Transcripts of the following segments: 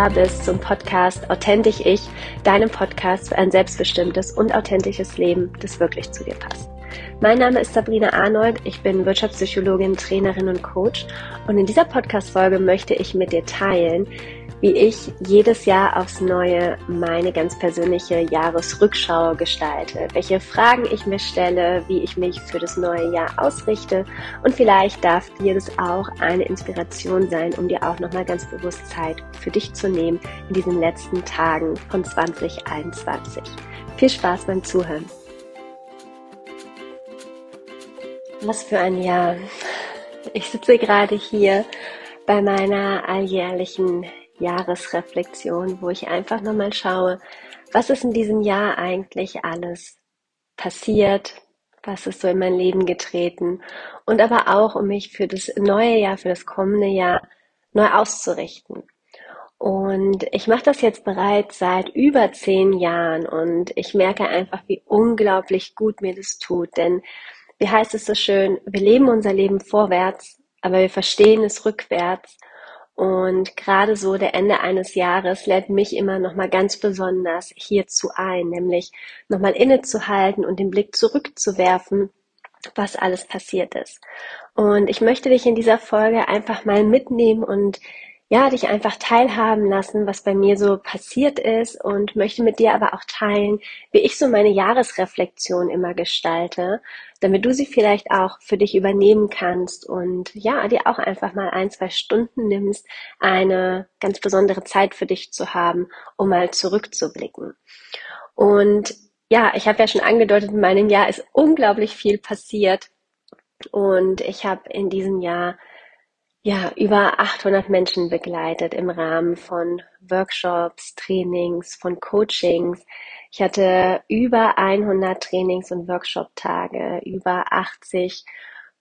da bist zum Podcast Authentisch Ich, deinem Podcast für ein selbstbestimmtes und authentisches Leben, das wirklich zu dir passt. Mein Name ist Sabrina Arnold, ich bin Wirtschaftspsychologin, Trainerin und Coach und in dieser Podcast-Folge möchte ich mit dir teilen, wie ich jedes Jahr aufs Neue meine ganz persönliche Jahresrückschau gestalte, welche Fragen ich mir stelle, wie ich mich für das neue Jahr ausrichte und vielleicht darf dir das auch eine Inspiration sein, um dir auch nochmal ganz bewusst Zeit für dich zu nehmen in diesen letzten Tagen von 2021. Viel Spaß beim Zuhören. Was für ein Jahr. Ich sitze gerade hier bei meiner alljährlichen Jahresreflexion, wo ich einfach nochmal schaue, was ist in diesem Jahr eigentlich alles passiert, was ist so in mein Leben getreten und aber auch, um mich für das neue Jahr, für das kommende Jahr neu auszurichten. Und ich mache das jetzt bereits seit über zehn Jahren und ich merke einfach, wie unglaublich gut mir das tut. Denn wie heißt es so schön, wir leben unser Leben vorwärts, aber wir verstehen es rückwärts und gerade so der Ende eines Jahres lädt mich immer nochmal ganz besonders hierzu ein, nämlich nochmal innezuhalten und den Blick zurückzuwerfen, was alles passiert ist. Und ich möchte dich in dieser Folge einfach mal mitnehmen und ja, dich einfach teilhaben lassen, was bei mir so passiert ist und möchte mit dir aber auch teilen, wie ich so meine Jahresreflexion immer gestalte, damit du sie vielleicht auch für dich übernehmen kannst und ja, dir auch einfach mal ein, zwei Stunden nimmst, eine ganz besondere Zeit für dich zu haben, um mal zurückzublicken. Und ja, ich habe ja schon angedeutet, in meinem Jahr ist unglaublich viel passiert und ich habe in diesem Jahr ja, über 800 Menschen begleitet im Rahmen von Workshops, Trainings, von Coachings. Ich hatte über 100 Trainings- und Workshop-Tage, über 80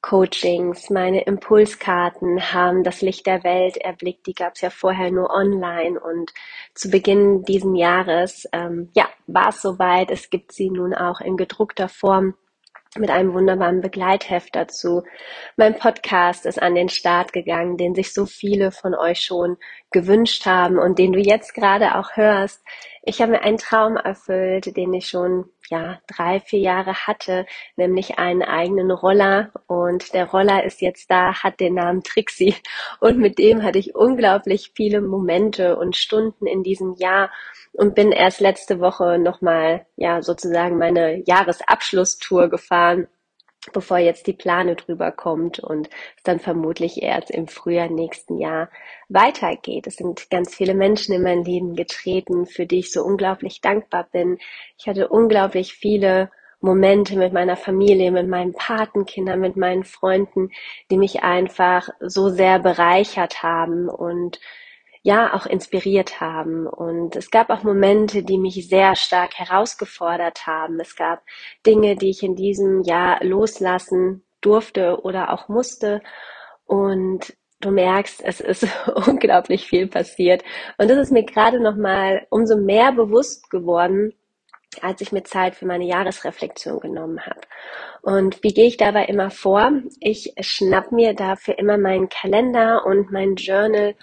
Coachings. Meine Impulskarten haben das Licht der Welt erblickt. Die gab es ja vorher nur online. Und zu Beginn diesen Jahres, ähm, ja, war es soweit. Es gibt sie nun auch in gedruckter Form mit einem wunderbaren Begleitheft dazu. Mein Podcast ist an den Start gegangen, den sich so viele von euch schon gewünscht haben und den du jetzt gerade auch hörst. Ich habe mir einen Traum erfüllt, den ich schon ja drei, vier Jahre hatte, nämlich einen eigenen Roller. Und der Roller ist jetzt da, hat den Namen Trixie und mit dem hatte ich unglaublich viele Momente und Stunden in diesem Jahr und bin erst letzte Woche nochmal, ja, sozusagen meine Jahresabschlusstour gefahren, bevor jetzt die Plane drüber kommt und es dann vermutlich erst im Frühjahr nächsten Jahr weitergeht. Es sind ganz viele Menschen in mein Leben getreten, für die ich so unglaublich dankbar bin. Ich hatte unglaublich viele Momente mit meiner Familie, mit meinen Patenkindern, mit meinen Freunden, die mich einfach so sehr bereichert haben und ja auch inspiriert haben. Und es gab auch Momente, die mich sehr stark herausgefordert haben. Es gab Dinge, die ich in diesem Jahr loslassen durfte oder auch musste. Und du merkst, es ist unglaublich viel passiert. Und das ist mir gerade noch mal umso mehr bewusst geworden, als ich mir Zeit für meine Jahresreflexion genommen habe. Und wie gehe ich dabei immer vor? Ich schnapp mir dafür immer meinen Kalender und mein Journal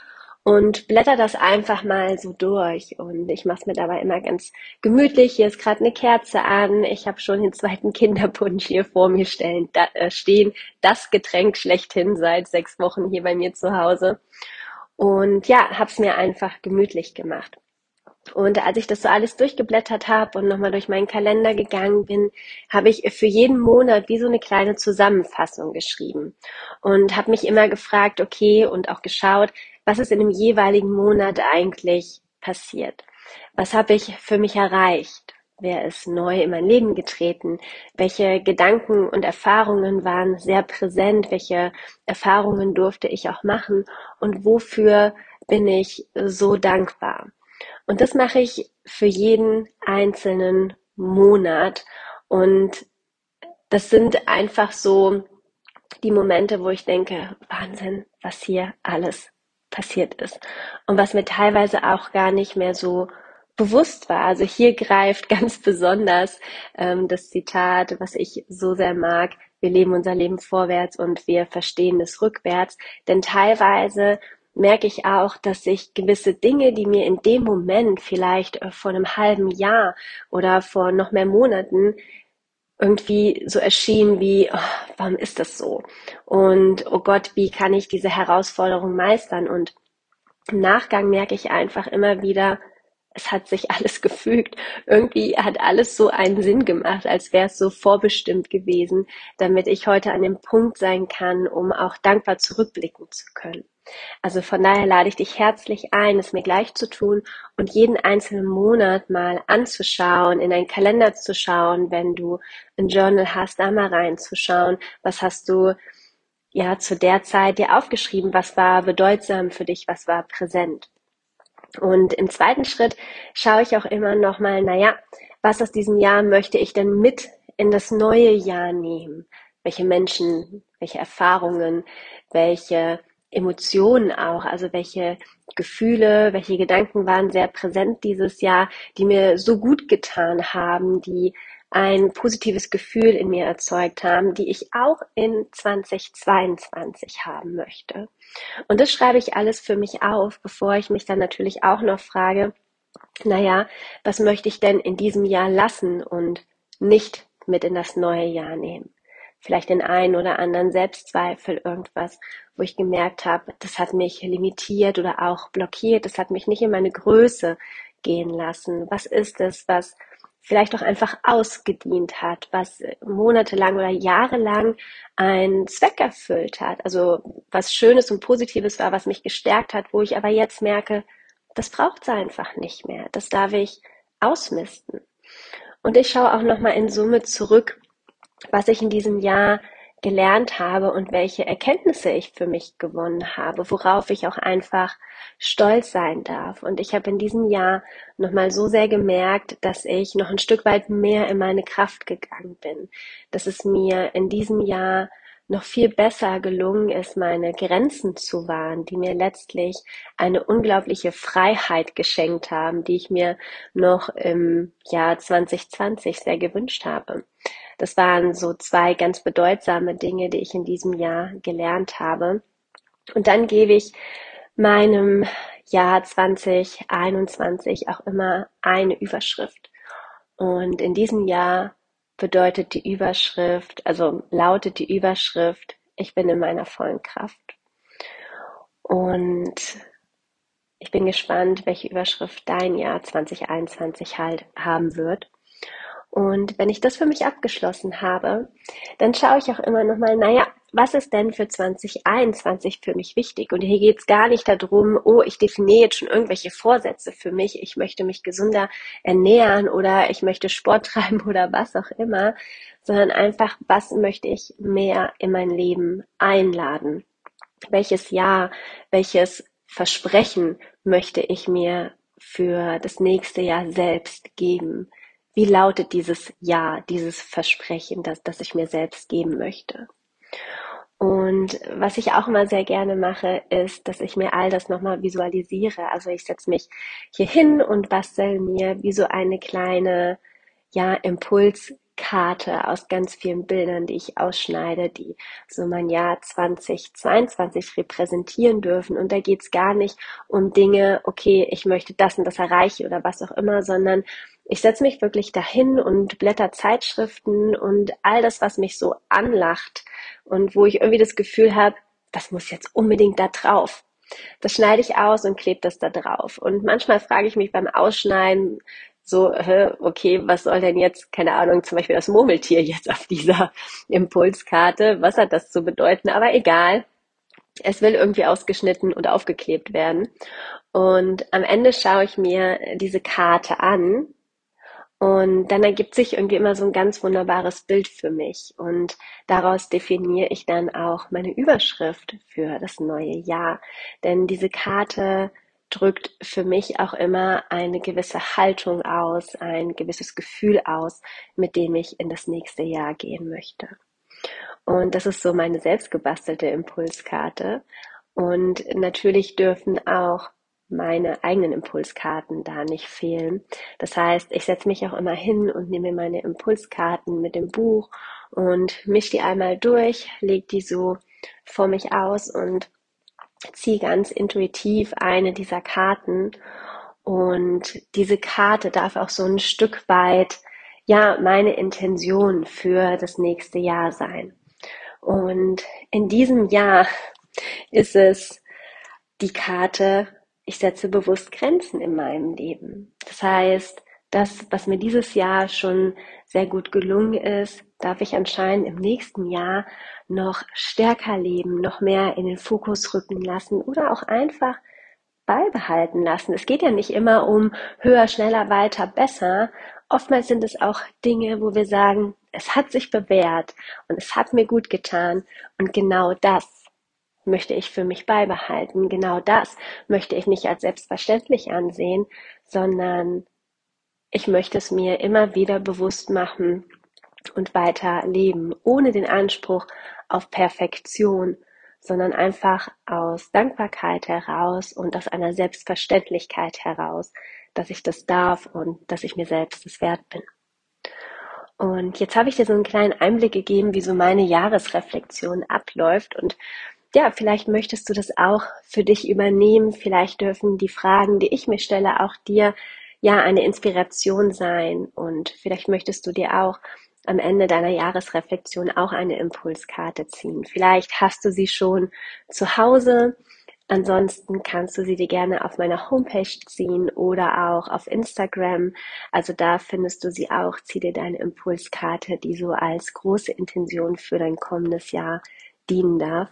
und blätter das einfach mal so durch. Und ich mache es mir dabei immer ganz gemütlich. Hier ist gerade eine Kerze an. Ich habe schon den zweiten Kinderpunsch hier vor mir stellen, da, äh, stehen. Das Getränk schlechthin seit sechs Wochen hier bei mir zu Hause. Und ja, habe es mir einfach gemütlich gemacht. Und als ich das so alles durchgeblättert habe und nochmal durch meinen Kalender gegangen bin, habe ich für jeden Monat wie so eine kleine Zusammenfassung geschrieben und habe mich immer gefragt, okay, und auch geschaut, was ist in dem jeweiligen Monat eigentlich passiert? Was habe ich für mich erreicht? Wer ist neu in mein Leben getreten? Welche Gedanken und Erfahrungen waren sehr präsent? Welche Erfahrungen durfte ich auch machen? Und wofür bin ich so dankbar? Und das mache ich für jeden einzelnen Monat. Und das sind einfach so die Momente, wo ich denke, Wahnsinn, was hier alles passiert ist und was mir teilweise auch gar nicht mehr so bewusst war. Also hier greift ganz besonders ähm, das Zitat, was ich so sehr mag, wir leben unser Leben vorwärts und wir verstehen es rückwärts. Denn teilweise merke ich auch, dass sich gewisse Dinge, die mir in dem Moment vielleicht äh, vor einem halben Jahr oder vor noch mehr Monaten irgendwie so erschienen wie, oh, warum ist das so? Und oh Gott, wie kann ich diese Herausforderung meistern? Und im Nachgang merke ich einfach immer wieder, es hat sich alles gefügt. Irgendwie hat alles so einen Sinn gemacht, als wäre es so vorbestimmt gewesen, damit ich heute an dem Punkt sein kann, um auch dankbar zurückblicken zu können. Also von daher lade ich dich herzlich ein, es mir gleich zu tun und jeden einzelnen Monat mal anzuschauen, in deinen Kalender zu schauen, wenn du ein Journal hast, da mal reinzuschauen, was hast du ja zu der Zeit dir aufgeschrieben, was war bedeutsam für dich, was war präsent. Und im zweiten Schritt schaue ich auch immer noch mal, naja, was aus diesem Jahr möchte ich denn mit in das neue Jahr nehmen? Welche Menschen, welche Erfahrungen, welche Emotionen auch, also welche Gefühle, welche Gedanken waren sehr präsent dieses Jahr, die mir so gut getan haben, die ein positives Gefühl in mir erzeugt haben, die ich auch in 2022 haben möchte. Und das schreibe ich alles für mich auf, bevor ich mich dann natürlich auch noch frage, naja, was möchte ich denn in diesem Jahr lassen und nicht mit in das neue Jahr nehmen? Vielleicht den einen oder anderen Selbstzweifel, irgendwas, wo ich gemerkt habe, das hat mich limitiert oder auch blockiert, das hat mich nicht in meine Größe gehen lassen. Was ist es, was vielleicht auch einfach ausgedient hat, was monatelang oder jahrelang einen Zweck erfüllt hat. Also was Schönes und Positives war, was mich gestärkt hat, wo ich aber jetzt merke, das braucht es einfach nicht mehr. Das darf ich ausmisten. Und ich schaue auch nochmal in Summe zurück, was ich in diesem Jahr gelernt habe und welche Erkenntnisse ich für mich gewonnen habe, worauf ich auch einfach stolz sein darf. Und ich habe in diesem Jahr nochmal so sehr gemerkt, dass ich noch ein Stück weit mehr in meine Kraft gegangen bin, dass es mir in diesem Jahr noch viel besser gelungen ist, meine Grenzen zu wahren, die mir letztlich eine unglaubliche Freiheit geschenkt haben, die ich mir noch im Jahr 2020 sehr gewünscht habe. Das waren so zwei ganz bedeutsame Dinge, die ich in diesem Jahr gelernt habe. Und dann gebe ich meinem Jahr 2021 auch immer eine Überschrift. Und in diesem Jahr bedeutet die Überschrift, also lautet die Überschrift, ich bin in meiner vollen Kraft. Und ich bin gespannt, welche Überschrift dein Jahr 2021 halt haben wird. Und wenn ich das für mich abgeschlossen habe, dann schaue ich auch immer noch mal, naja, was ist denn für 2021 für mich wichtig? Und hier geht es gar nicht darum, oh, ich definiere jetzt schon irgendwelche Vorsätze für mich, ich möchte mich gesünder ernähren oder ich möchte Sport treiben oder was auch immer, sondern einfach, was möchte ich mehr in mein Leben einladen? Welches Jahr, welches Versprechen möchte ich mir für das nächste Jahr selbst geben? Wie lautet dieses Ja, dieses Versprechen, das, das ich mir selbst geben möchte? Und was ich auch immer sehr gerne mache, ist, dass ich mir all das nochmal visualisiere. Also ich setze mich hier hin und bastel mir wie so eine kleine, ja, Impulskarte aus ganz vielen Bildern, die ich ausschneide, die so mein Jahr 2022 repräsentieren dürfen. Und da geht's gar nicht um Dinge, okay, ich möchte das und das erreichen oder was auch immer, sondern ich setze mich wirklich dahin und blätter Zeitschriften und all das, was mich so anlacht und wo ich irgendwie das Gefühl habe, das muss jetzt unbedingt da drauf. Das schneide ich aus und klebe das da drauf. Und manchmal frage ich mich beim Ausschneiden so, okay, was soll denn jetzt, keine Ahnung, zum Beispiel das Murmeltier jetzt auf dieser Impulskarte, was hat das zu bedeuten? Aber egal, es will irgendwie ausgeschnitten und aufgeklebt werden. Und am Ende schaue ich mir diese Karte an und dann ergibt sich irgendwie immer so ein ganz wunderbares Bild für mich. Und daraus definiere ich dann auch meine Überschrift für das neue Jahr. Denn diese Karte drückt für mich auch immer eine gewisse Haltung aus, ein gewisses Gefühl aus, mit dem ich in das nächste Jahr gehen möchte. Und das ist so meine selbstgebastelte Impulskarte. Und natürlich dürfen auch meine eigenen Impulskarten da nicht fehlen. Das heißt, ich setze mich auch immer hin und nehme meine Impulskarten mit dem Buch und mische die einmal durch, lege die so vor mich aus und ziehe ganz intuitiv eine dieser Karten und diese Karte darf auch so ein Stück weit ja meine Intention für das nächste Jahr sein. Und in diesem Jahr ist es die Karte, ich setze bewusst Grenzen in meinem Leben. Das heißt, das, was mir dieses Jahr schon sehr gut gelungen ist, darf ich anscheinend im nächsten Jahr noch stärker leben, noch mehr in den Fokus rücken lassen oder auch einfach beibehalten lassen. Es geht ja nicht immer um höher, schneller, weiter, besser. Oftmals sind es auch Dinge, wo wir sagen, es hat sich bewährt und es hat mir gut getan und genau das möchte ich für mich beibehalten. Genau das möchte ich nicht als selbstverständlich ansehen, sondern ich möchte es mir immer wieder bewusst machen und weiter leben, ohne den Anspruch auf Perfektion, sondern einfach aus Dankbarkeit heraus und aus einer Selbstverständlichkeit heraus, dass ich das darf und dass ich mir selbst es wert bin. Und jetzt habe ich dir so einen kleinen Einblick gegeben, wie so meine Jahresreflexion abläuft. Und ja, vielleicht möchtest du das auch für dich übernehmen. Vielleicht dürfen die Fragen, die ich mir stelle, auch dir ja eine Inspiration sein. Und vielleicht möchtest du dir auch am Ende deiner Jahresreflexion auch eine Impulskarte ziehen. Vielleicht hast du sie schon zu Hause. Ansonsten kannst du sie dir gerne auf meiner Homepage ziehen oder auch auf Instagram. Also da findest du sie auch. Zieh dir deine Impulskarte, die so als große Intention für dein kommendes Jahr dienen darf.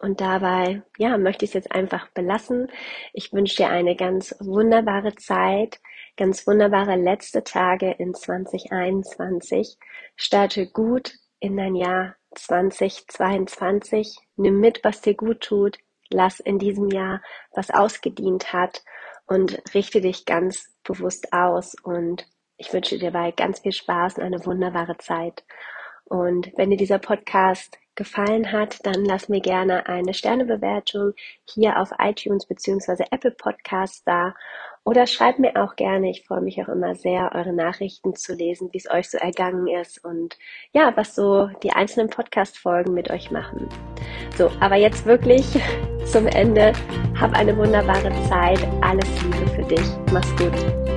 Und dabei, ja, möchte ich es jetzt einfach belassen. Ich wünsche dir eine ganz wunderbare Zeit, ganz wunderbare letzte Tage in 2021. Starte gut in dein Jahr 2022. Nimm mit, was dir gut tut. Lass in diesem Jahr, was ausgedient hat und richte dich ganz bewusst aus. Und ich wünsche dir dabei ganz viel Spaß und eine wunderbare Zeit. Und wenn dir dieser Podcast gefallen hat, dann lass mir gerne eine Sternebewertung hier auf iTunes bzw. Apple Podcasts da oder schreibt mir auch gerne, ich freue mich auch immer sehr, eure Nachrichten zu lesen, wie es euch so ergangen ist und ja, was so die einzelnen Podcast-Folgen mit euch machen. So, aber jetzt wirklich zum Ende. Hab eine wunderbare Zeit. Alles Liebe für dich. Mach's gut.